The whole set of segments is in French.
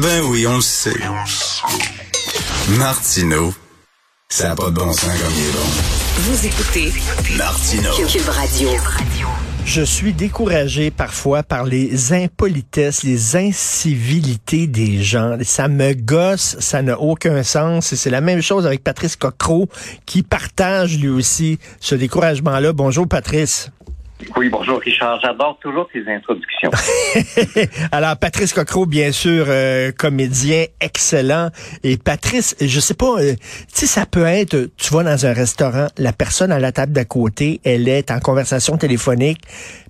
Ben oui, on le sait. Martineau, ça n'a pas de bon sens comme il est bon. Vous écoutez Martineau. Cube Radio. Je suis découragé parfois par les impolitesses, les incivilités des gens. Ça me gosse, ça n'a aucun sens. Et c'est la même chose avec Patrice Cocro qui partage lui aussi ce découragement-là. Bonjour Patrice. Oui, bonjour Richard. J'adore toujours tes introductions. Alors, Patrice Cocro, bien sûr, euh, comédien excellent. Et Patrice, je sais pas, euh, tu sais, ça peut être, tu vas dans un restaurant, la personne à la table d'à côté, elle est en conversation téléphonique,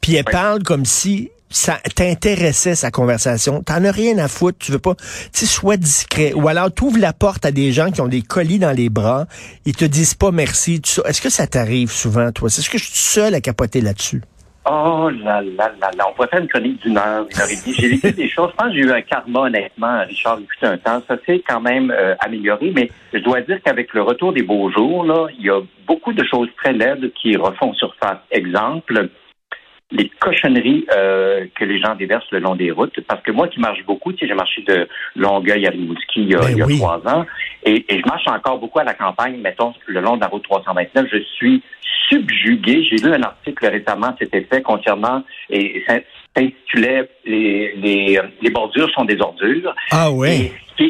puis elle parle comme si ça t'intéressait sa conversation. T'en as rien à foutre. Tu veux pas, tu sois discret. Ou alors, tu ouvres la porte à des gens qui ont des colis dans les bras. Ils te disent pas merci. Est-ce que ça t'arrive souvent, toi? C'est ce que je suis seul à capoter là-dessus? Oh là là là là. On pourrait faire une chronique d'une heure, une heure et demie. J'ai vécu des choses. Je pense que j'ai eu un karma, honnêtement, Richard, depuis un temps. Ça s'est quand même euh, amélioré, mais je dois dire qu'avec le retour des beaux jours, là, il y a beaucoup de choses très laides qui refont surface. Exemple, les cochonneries euh, que les gens déversent le long des routes. Parce que moi qui marche beaucoup, tu sais, j'ai marché de Longueuil à Rimouski il y a, Ben il y a oui. trois ans, et, et je marche encore beaucoup à la campagne, mettons, le long de la route 329. Je suis subjugué. J'ai lu un article récemment cet effet concernant, et ça s'intitulait les, les, les bordures sont des ordures. Ah. Et ce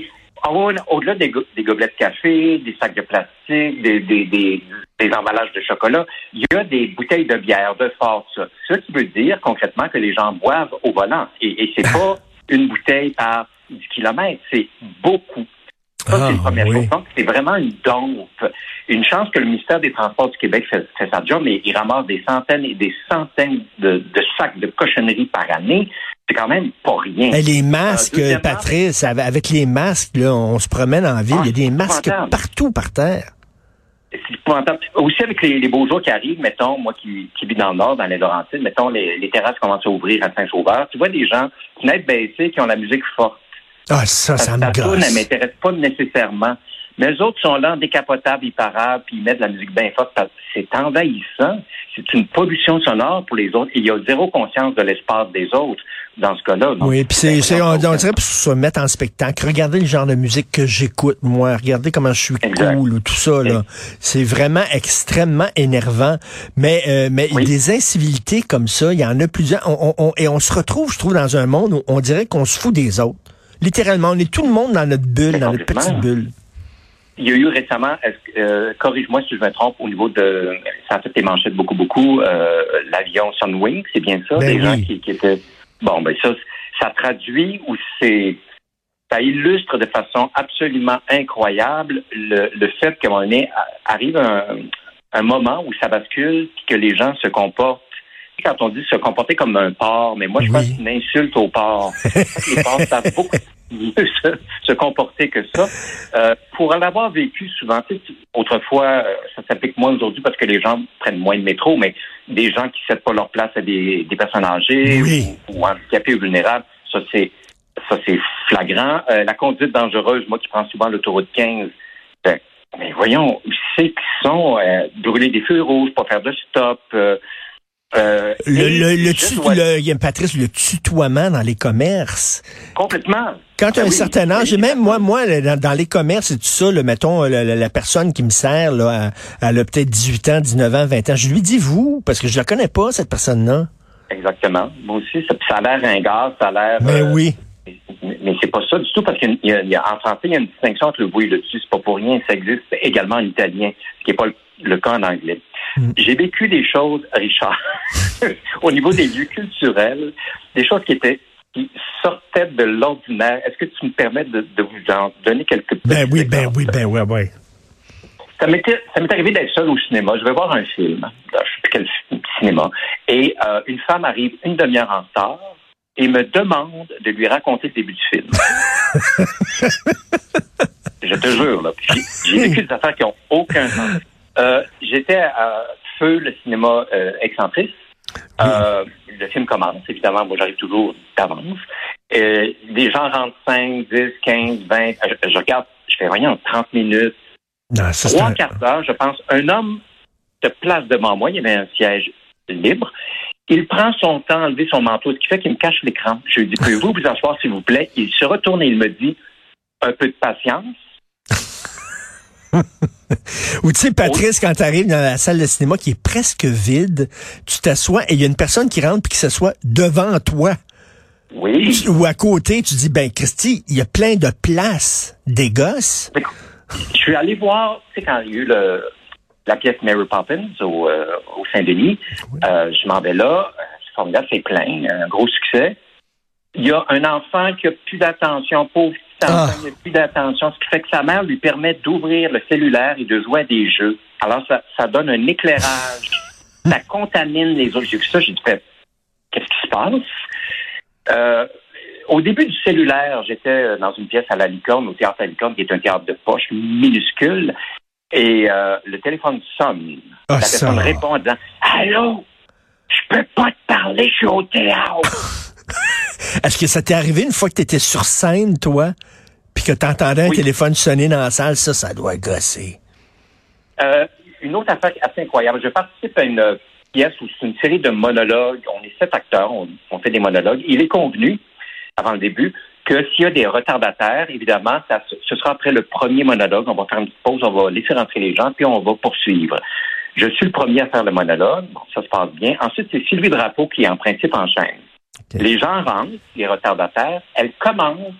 ah Au-delà des, go- des gobelets de café, des sacs de plastique, des, des, des, des emballages de chocolat, il y a des bouteilles de bière, de force. Ce qui veut dire concrètement que les gens boivent au volant. Et, et c'est pas une bouteille par 10 kilomètres, c'est beaucoup. Ça, Ah, c'est la première oui. chose. C'est vraiment une dompe. Une chance que le ministère des Transports du Québec fait, fait sa job, mais il ramasse des centaines et des centaines de, de sacs de cochonneries par année. C'est quand même pas rien. Eh, les masques, Euh, deuxièmement- Patrice, avec les masques, là, on se promène en ville, Ah, il y a des masques partout par terre. Aussi avec les, les beaux jours qui arrivent, mettons, moi qui, qui vis dans le nord, dans les Laurentides, mettons, les, les terrasses commencent à ouvrir à Saint-Sauveur. Tu vois des gens, fenêtres baissées, qui ont la musique forte. Ah, ça, ça me Ta toune, elle gosse. m'intéresse pas nécessairement. Mais les autres sont là, décapotables, ils parlent, puis ils mettent de la musique bien forte. C'est envahissant. C'est une pollution sonore pour les autres. Il y a zéro conscience de l'espace des autres dans ce cas-là. Oui, puis c'est, on, on dirait pour se mettre en spectacle. Regardez le genre de musique que j'écoute, moi. Regardez comment je suis Exact. cool ou tout ça, là. C'est vraiment extrêmement énervant. Mais, euh, mais Oui. des incivilités comme ça, il y en a plusieurs. On, on- on- et on se retrouve, je trouve, dans un monde où on dirait qu'on se fout des autres. Littéralement, on est tout le monde dans notre bulle, dans notre petite bulle. Il y a eu récemment, euh, corrige-moi si je me trompe, au niveau de, ça a fait des manchettes beaucoup, beaucoup, euh, l'avion Sunwing, c'est bien ça, Ben des gens qui, qui étaient, bon, ben ça, ça traduit ou c'est, ça illustre de façon absolument incroyable le, le fait qu'à un moment donné, arrive un, un moment où ça bascule, puis que les gens se comportent quand on dit se comporter comme un porc, mais moi, je pense Oui. que c'est une insulte au porc. les porcs savent beaucoup mieux se, se comporter que ça. Euh, pour l'avoir vécu souvent, tu sais, tu- autrefois, euh, ça s'applique moins aujourd'hui parce que les gens prennent moins de métro, mais des gens qui ne cèdent pas leur place à des, des personnes âgées Oui. ou, ou handicapées ou vulnérables, ça c'est ça c'est flagrant. Euh, la conduite dangereuse, moi qui prends souvent l'autoroute 15, ben, mais voyons, c'est qu'ils sont euh, brûler des feux rouges, pas faire de stop. Euh, Le, le, le, dois- le- Patrice, le tutoiement dans les commerces. complètement. Quand tu as Ben un oui, certain âge, oui, et même moi, moi, dans, dans les commerces et tout ça, là, mettons, la, la- personne qui me sert, là, elle, a peut-être 18 ans, 19 ans, 20 ans. Je lui dis vous, parce que je la connais pas, cette personne-là. Exactement. Moi aussi, ça, ça a l'air ringard, ça a l'air. Mais euh, oui. Mais, mais c'est pas ça du tout, parce qu'il y a, il y a- en français, il y a une distinction entre le vous et le tu. C'est pas pour rien. Ça existe également en italien, ce qui n'est pas le, le cas en anglais. J'ai vécu des choses, Richard, au niveau des lieux culturels, des choses qui étaient qui sortaient de l'ordinaire. Est-ce que tu me permets de, de vous en donner quelques petits Ben oui, ben oui, ben ouais, ouais. Ça m'est arrivé d'être seul au cinéma. Je vais voir un film, je sais plus quel cinéma, et euh, une femme arrive une demi-heure en retard et me demande de lui raconter le début du film. je te jure, là. J'ai, vécu des affaires qui ont aucun sens. Euh, j'étais à Feu, le cinéma euh, excentrice. Euh, le film commence, évidemment. Moi, j'arrive toujours d'avance. Euh, des gens rentrent 5, 10, 15, 20. Je, je regarde, je fais rien, 30 minutes. Non, ça, c'est Trois quarts d'heure, je pense, un homme se place devant moi. Il y avait un siège libre. Il prend son temps à enlever son manteau, ce qui fait qu'il me cache l'écran. Je lui dis, pouvez-vous vous asseoir, s'il vous plaît? Il se retourne et il me dit, un peu de patience. Ou tu sais, Patrice, quand tu arrives dans la salle de cinéma qui est presque vide, tu t'assois et il y a une personne qui rentre puis qui s'assoit devant toi. Oui. Ou à côté, tu dis, ben Christy, il y a plein de places, des gosses. Je suis allé voir, tu sais, quand il y a eu le, la pièce Mary Poppins au, euh, au Saint-Denis, euh, je m'en vais là, euh, c'est formidable, c'est plein, un gros succès. Il y a un enfant qui a plus d'attention, pauvre Ah. plus d'attention, ce qui fait que sa mère lui permet d'ouvrir le cellulaire et de jouer à des jeux. Alors, ça, ça donne un éclairage, ça contamine les autres. J'ai vu ça, j'ai dit, fait, qu'est-ce qui se passe? Euh, au début du cellulaire, j'étais dans une pièce à la Licorne, au théâtre à la Licorne, qui est un théâtre de poche minuscule, et euh, le téléphone sonne. Ah, la personne ça. répond en disant Allô, je peux pas te parler, je suis au théâtre. Est-ce que ça t'est arrivé une fois que tu étais sur scène, toi, puis que tu entendais un Oui. téléphone sonner dans la salle? Ça, ça doit gosser. Euh, une autre affaire assez incroyable. Je participe à une pièce où c'est une série de monologues. On est sept acteurs, on, on fait des monologues. Il est convenu, avant le début, que s'il y a des retardataires, évidemment, ça, ce sera après le premier monologue. On va faire une petite pause, on va laisser rentrer les gens, puis on va poursuivre. Je suis le premier à faire le monologue. Bon, ça se passe bien. Ensuite, c'est Sylvie Drapeau qui, en principe, enchaîne. Les gens rentrent, les retardataires. Elle commence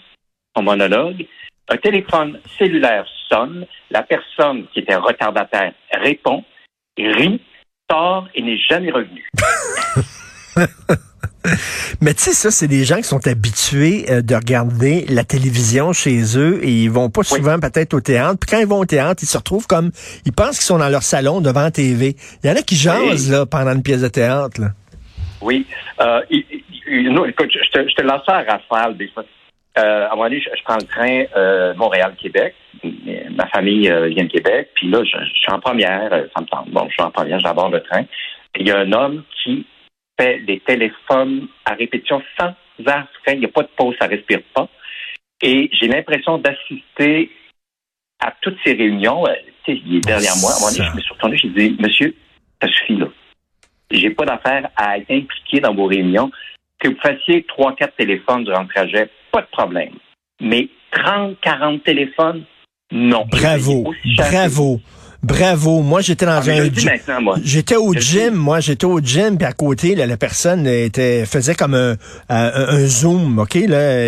son monologue. Un téléphone cellulaire sonne. La personne qui était retardataire répond, rit, sort et n'est jamais revenue. Mais tu sais, ça, c'est des gens qui sont habitués euh, de regarder la télévision chez eux et ils vont pas Oui. souvent peut-être au théâtre. Puis quand ils vont au théâtre, ils se retrouvent comme, ils pensent qu'ils sont dans leur salon devant la TV. Il y en a qui jasent, là, pendant une pièce de théâtre, là. Oui. Euh, il- non, écoute, je te, lance ça à rafale des fois. Euh, à un moment donné, je, prends le train euh, Montréal-Québec. Ma famille euh, vient de Québec. Puis là, je, suis en première. Ça me tente. Bon, je suis en première, j'aborde le train. Il y a un homme qui fait des téléphones à répétition sans arrêt. Il n'y a pas de pause, ça respire pas. Et j'ai l'impression d'assister à toutes ces réunions. Tu il est derrière moi. À un moment donné, je me suis retourné, j'ai dit, monsieur, ça suffit là. J'ai pas d'affaire à être impliqué dans vos réunions. Que vous fassiez trois, quatre téléphones durant le trajet, pas de problème. Mais 30, 40 téléphones, non. Bravo, bravo, bravo. Moi, j'étais dans Ah, un gym. J'étais au Je gym, moi, j'étais au gym, puis à côté, là, la personne était faisait comme un, un, un zoom, ok, là,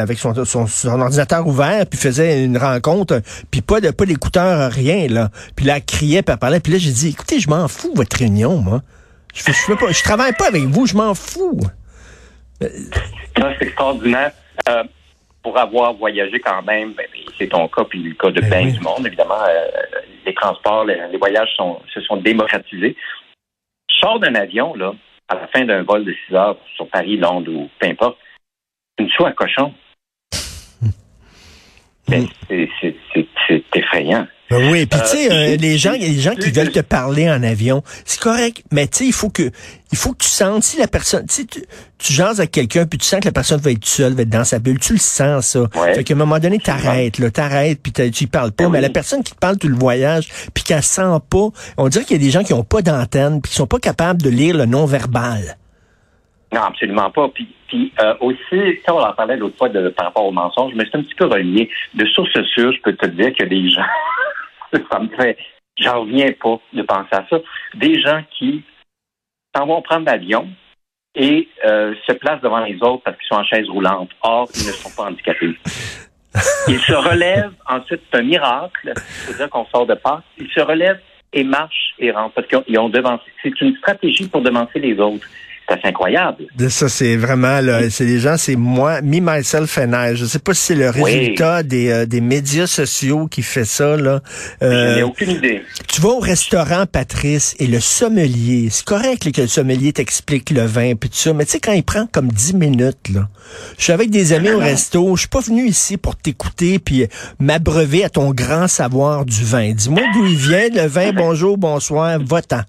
avec son, son, son ordinateur ouvert, puis faisait une rencontre, puis pas de pas d'écouteurs, rien, là. Puis là, elle criait, puis elle parlait, puis là, j'ai dit, écoutez, je m'en fous votre réunion, moi. Je, fais- je, fais pas, je travaille pas avec vous, je m'en fous. C'est extraordinaire. Euh, pour avoir voyagé quand même, ben, c'est ton cas, puis le cas de Ben bien oui. du monde, évidemment, euh, les transports, les, les voyages sont, se sont démocratisés. Je sors d'un avion, là, à la fin d'un vol de 6 heures sur Paris, Londres ou peu importe, une soie à cochon. Ben, c'est- c'est- effrayant. Ben oui, puis Euh, tu sais, euh, les gens, les gens qui veulent te parler en avion, c'est correct, mais tu sais, il faut que, il faut que tu sentes si la personne, tu tu, tu jases avec quelqu'un, puis tu sens que la personne va être seule, va être dans sa bulle, tu le sens ça. Ouais. Fait qu'à un moment donné, t'arrêtes, là, t'arrêtes, puis t'as- tu y parles pas, Ben mais oui. la personne qui te parle tout le voyage, puis qu'elle sent pas, on dirait qu'il y a des gens qui ont pas d'antenne, puis qui sont pas capables de lire le non verbal. Non, absolument pas. Puis, euh, aussi, sais, on en parlait l'autre fois de, par rapport aux mensonges, mais c'est un petit peu relié. De source sûre, je peux te dire a des gens, ça me fait, j'en reviens pas de penser à ça, des gens qui s'en vont prendre l'avion et euh, se placent devant les autres parce qu'ils sont en chaise roulante. Or, ils ne sont pas handicapés. Ils se relèvent, ensuite, c'est un miracle, c'est-à-dire qu'on sort de passe, ils se relèvent et marchent et rentrent parce qu'ils ont, ont devancé. C'est une stratégie pour devancer les autres. C'est assez incroyable. De ça, c'est vraiment là, c'est les gens, c'est moi, me, myself and I. Je sais pas si c'est le Oui. résultat des, euh, des médias sociaux qui fait ça là. Je Euh, n'ai aucune idée. Tu vas au restaurant, Patrice, et le sommelier, c'est correct là, que le sommelier t'explique le vin puis tout ça, mais tu sais, quand il prend comme 10 minutes, là, je suis avec des amis au resto, je suis pas venu ici pour t'écouter puis m'abreuver à ton grand savoir du vin. Dis-moi d'où il vient, le vin, bonjour, bonsoir, va-t'en.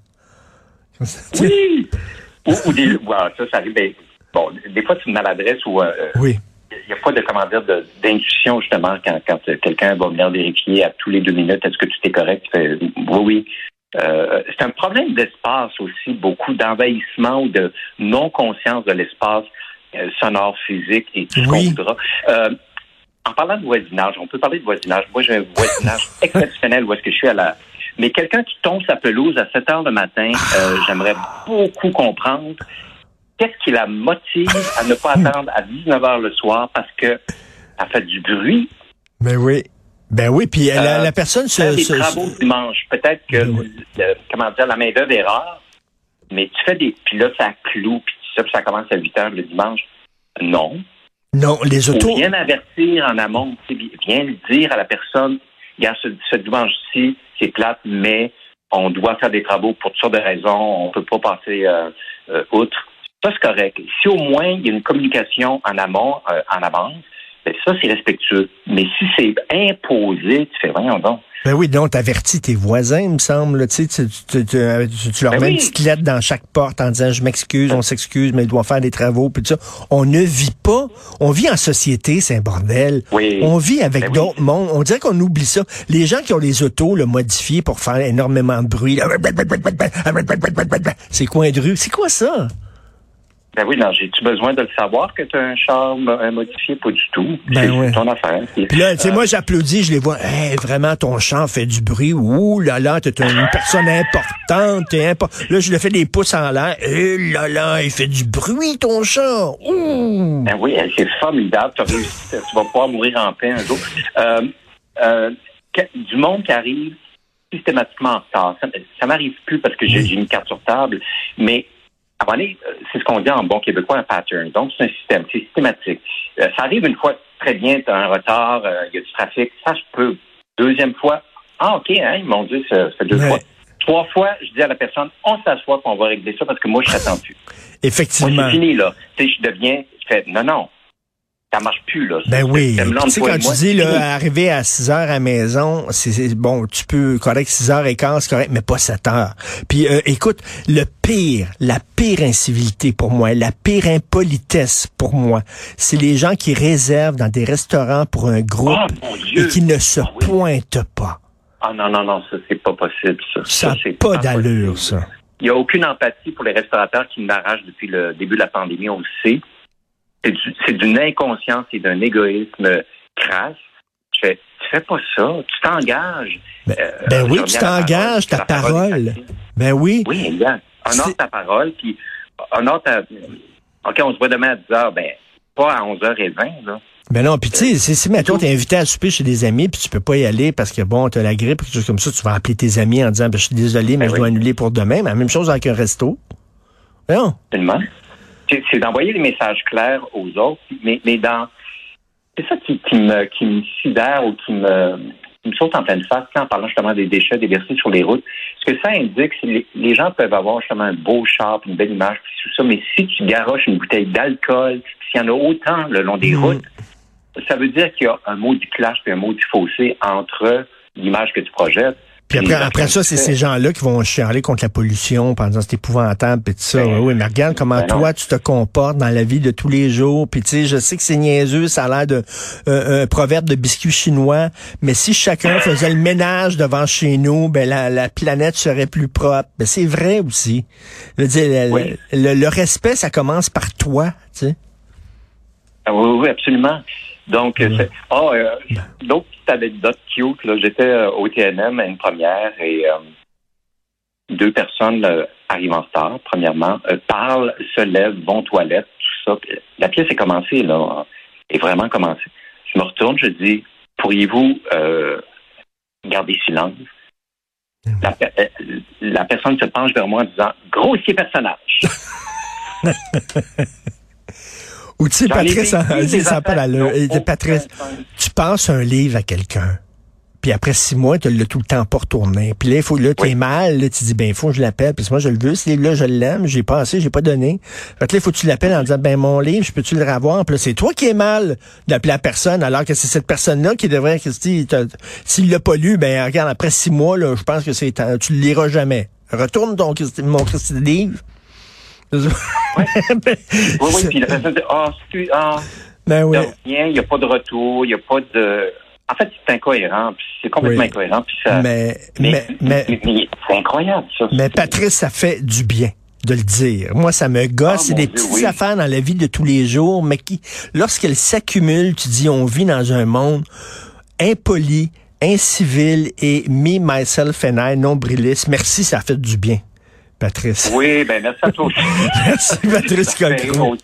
Oui! ou, ou des, ouais, ça, ça arrive. ben, bon, des fois, c'est une maladresse ou euh, Oui. il n'y a pas de comment dire d'intuition justement quand, quand euh, quelqu'un va venir vérifier à tous les deux minutes est-ce que tout est correct? Tu oui, oui. Euh, c'est un problème d'espace aussi, beaucoup d'envahissement ou de non-conscience de l'espace euh, sonore, physique et tout ce Oui. qu'on voudra. Euh, en parlant de voisinage, on peut parler de voisinage. Moi, j'ai un voisinage exceptionnel où est-ce que je suis à la... Mais quelqu'un qui tombe sa pelouse à 7 heures le matin, euh, j'aimerais beaucoup comprendre qu'est-ce qui la motive à ne pas attendre à 19 heures le soir parce que ça fait du bruit. Ben oui. Ben oui, puis la, Euh, la personne se... Faire des se- travaux se- dimanche. Peut-être que, Ben oui. le- comment dire, la main-d'œuvre est rare, mais tu fais des. Puis là, ça cloue, puis ça, puis ça commence à 8 heures le dimanche. Non. Non, les autos... bien avertir en amont. tu sais, Viens le dire à la personne, regarde, ce, ce dimanche-ci, c'est mais on doit faire des travaux pour toutes sortes de raisons. On peut pas passer euh, euh, outre. Ça, c'est correct. Si au moins il y a une communication en amont, euh, en avance, ben ça, c'est respectueux. Mais si c'est imposé, tu fais, voyons donc. Ben oui, donc t'avertis tes voisins, il me semble. Tu, tu, tu, tu, tu- leur Ben mets une petite lettre dans chaque porte en disant je m'excuse, on s'excuse, mais il doit faire des travaux, puis tout ça. On ne vit pas. On vit en société, c'est un bordel. Oui. On vit avec Ben oui. d'autres mondes. On dirait qu'on oublie ça. Les gens qui ont les autos là, modifiées pour faire énormément de bruit. C'est coin de rue. C'est quoi ça? Ben oui, non, j'ai-tu besoin de le savoir que tu as un char modifié? Pas du tout. Ben c'est ouais. ton affaire. Puis, là, tu sais, euh, moi, j'applaudis, je les vois. Hey, vraiment, ton chant fait du bruit. Ouh là là, t'es une personne importante. T'es impo- Là, je le fais des pouces en l'air. Eh là là, il fait du bruit, ton chant. Ouh! Ben oui, c'est formidable. Tu as réussi. Tu vas pouvoir mourir en paix un jour. Euh, euh, du monde qui arrive systématiquement en retard. Ça, ça m'arrive plus parce que j'ai Oui. j'ai une carte sur table, mais c'est ce qu'on dit en bon québécois, un pattern. Donc, c'est un système, c'est systématique. Euh, ça arrive une fois, très bien, tu as un retard, euh, il y a du trafic, ça se peut. Deuxième fois, ah, OK, hein, ils m'ont dit, ça, fait deux Ouais. fois. Trois fois, je dis à la personne, on s'assoit, puis on va régler ça parce que moi, je attendu. Moi, Effectivement. c'est fini, là. Tu sais, je deviens, je fais, non, non, ça marche plus, là. Ben oui. Tu sais, quand tu dis, là, arriver à 6 heures à la maison, c'est, bon, tu peux, correct, 6 heures et quart, c'est correct, mais pas 7 heures. Puis, euh, écoute, le pire, la pire incivilité pour moi, la pire impolitesse pour moi, c'est les gens qui réservent dans des restaurants pour un groupe Oh, et qui ne se Ah oui. pointent pas. Ah non, non, non, ça, c'est pas possible, ça. Ça c'est pas d'allure, ça. Il n'y a aucune empathie pour les restaurateurs qui m'arrachent depuis le début de la pandémie, on le sait. C'est du- c'est d'une inconscience et d'un égoïsme crasse. Je fais, tu fais pas ça, tu t'engages. Ben, Euh, ben oui, tu t'engages, ta est parole. Ben oui. Oui, exact. Honore ta parole, puis honore ta... OK, on se voit demain à 10 h, ben, pas à 11h20, là. Ben non, puis tu sais, si, si mettons, t'es invité à souper chez des amis, puis tu peux pas y aller parce que bon, t'as la grippe, quelque chose comme ça, tu vas appeler tes amis en disant, ben je suis désolé, mais Ben je oui. dois annuler pour demain. Mais la même chose avec un resto. Non. Absolument. C'est d'envoyer des messages clairs aux autres, mais, mais dans. C'est ça qui, qui me, qui me sidère ou qui me, qui me saute en pleine face quand en parlant justement des déchets déversés sur les routes. Ce que ça indique, c'est que les, gens peuvent avoir justement un beau char, une belle image, puis tout ça, mais si tu garoches une bouteille d'alcool, s'il y en a autant le long des Mhm. routes, ça veut dire qu'il y a un mot du clash puis un mot du fossé entre l'image que tu projettes. Puis après, les après ça, c'est ces gens-là qui vont chialer contre la pollution, en disant c'est épouvantable, puis tout ça. Ben, oui, mais regarde comment ben toi, tu te comportes dans la vie de tous les jours. Puis tu sais, je sais que c'est niaiseux, ça a l'air de euh, un proverbe de biscuit chinois, mais si chacun faisait le ménage devant chez nous, ben la, la planète serait plus propre. Ben c'est vrai aussi. Je veux dire, le- le respect, ça commence par toi, tu sais. Ah oui, oui, absolument. Donc, c'est- ah, euh, d'autres petites anecdotes cute, là. J'étais euh, au TNM à une première et euh, deux personnes euh, arrivent en retard, premièrement, parlent, se lèvent, vont aux toilettes, tout ça. La pièce est commencée, là, est vraiment commencée. Je me retourne, je dis, pourriez-vous garder silence? La personne se penche vers moi en disant, grossier personnage. Ou tu sais, Patrice, hein, ça pas l'allure. Patrice, tu passes un livre à quelqu'un. Puis après six mois, tu l'as tout le temps pas retourné. Puis là, il faut, là, t'es Oui. mal, là, tu dis, ben, il faut que je l'appelle. Puis moi, je le veux, ce livre-là, je l'aime, j'ai passé, j'ai pas donné. Fait que là, il faut que tu l'appelles en disant, ben, mon livre, je peux-tu le revoir? Puis là, c'est toi qui es mal d'appeler la personne, alors que c'est cette personne-là qui devrait, que s'il l'a pas lu, ben, regarde, après six mois, là, je pense que c'est, tu le liras jamais. Retourne ton, mon Christi livre. Oui, oui, puis la personne dit, ah, excuse, ah, ben oui. de rien, il n'y a pas de retour, il n'y a pas de... En fait, c'est incohérent. C'est complètement Oui. incohérent. Puis ça, Mais, mais, mais, mais- mais c'est incroyable, ça. mais Patrice, ça fait du bien de le dire. Moi, ça me gosse. Ah, c'est des Dieu, petites oui. affaires dans la vie de tous les jours, mais qui, lorsqu'elles s'accumulent, tu dis, on vit dans un monde impoli, incivil et me, myself and I, nombriliste. Merci, ça fait du bien, Patrice. Oui, ben merci à toi aussi. Merci, Patrice fait Cocro.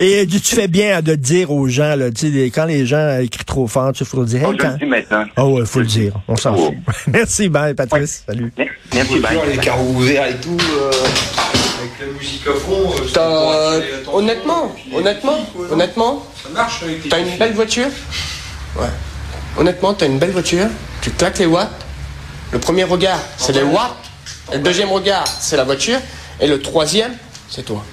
Et tu fais bien de dire aux gens, là, tu sais, quand les gens écrivent trop fort, tu faut dire, Oh, je quand... le dis maintenant. Ah ouais, faut le dire. On s'en Oh. fout. Merci, bye, Patrice. Salut. Merci, bye. les carreaux ouverts et tout, euh, avec la musique à fond. euh, honnêtement, honnêtement, honnêtement, Ça marche avec les t'as une belle voiture? Ouais. Honnêtement, t'as une belle voiture, tu claques les watts? Le premier regard, c'est les watts? Le deuxième regard, c'est la voiture. Et le troisième, c'est toi.